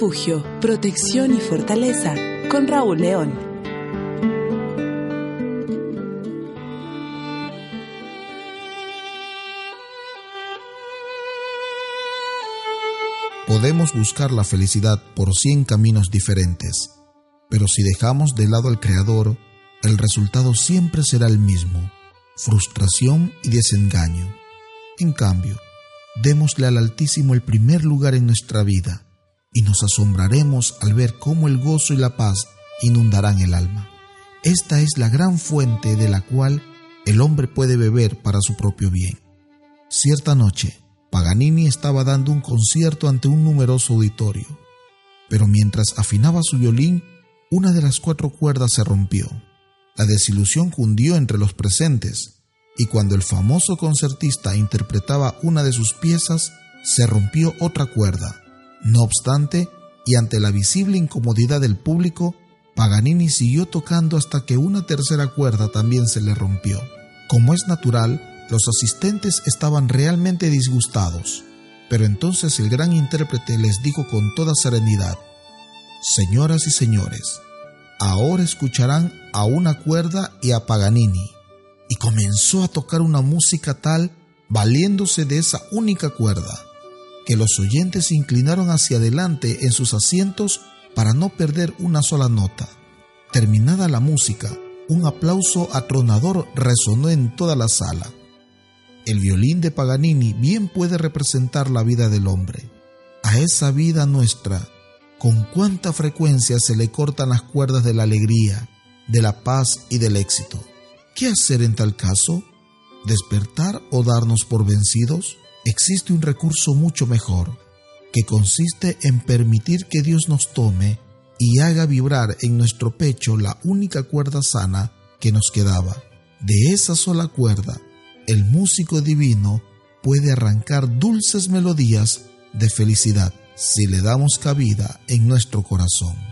refugio, protección y fortaleza con Raúl León. Podemos buscar la felicidad por cien caminos diferentes, pero si dejamos de lado al Creador, el resultado siempre será el mismo, frustración y desengaño. En cambio, démosle al Altísimo el primer lugar en nuestra vida y nos asombraremos al ver cómo el gozo y la paz inundarán el alma. Esta es la gran fuente de la cual el hombre puede beber para su propio bien. Cierta noche, Paganini estaba dando un concierto ante un numeroso auditorio, pero mientras afinaba su violín, una de las cuatro cuerdas se rompió. La desilusión cundió entre los presentes, y cuando el famoso concertista interpretaba una de sus piezas, se rompió otra cuerda. No obstante, y ante la visible incomodidad del público, Paganini siguió tocando hasta que una tercera cuerda también se le rompió. Como es natural, los asistentes estaban realmente disgustados, pero entonces el gran intérprete les dijo con toda serenidad, Señoras y señores, ahora escucharán a una cuerda y a Paganini. Y comenzó a tocar una música tal, valiéndose de esa única cuerda que los oyentes se inclinaron hacia adelante en sus asientos para no perder una sola nota. Terminada la música, un aplauso atronador resonó en toda la sala. El violín de Paganini bien puede representar la vida del hombre. A esa vida nuestra, con cuánta frecuencia se le cortan las cuerdas de la alegría, de la paz y del éxito. ¿Qué hacer en tal caso? ¿Despertar o darnos por vencidos? Existe un recurso mucho mejor, que consiste en permitir que Dios nos tome y haga vibrar en nuestro pecho la única cuerda sana que nos quedaba. De esa sola cuerda, el músico divino puede arrancar dulces melodías de felicidad si le damos cabida en nuestro corazón.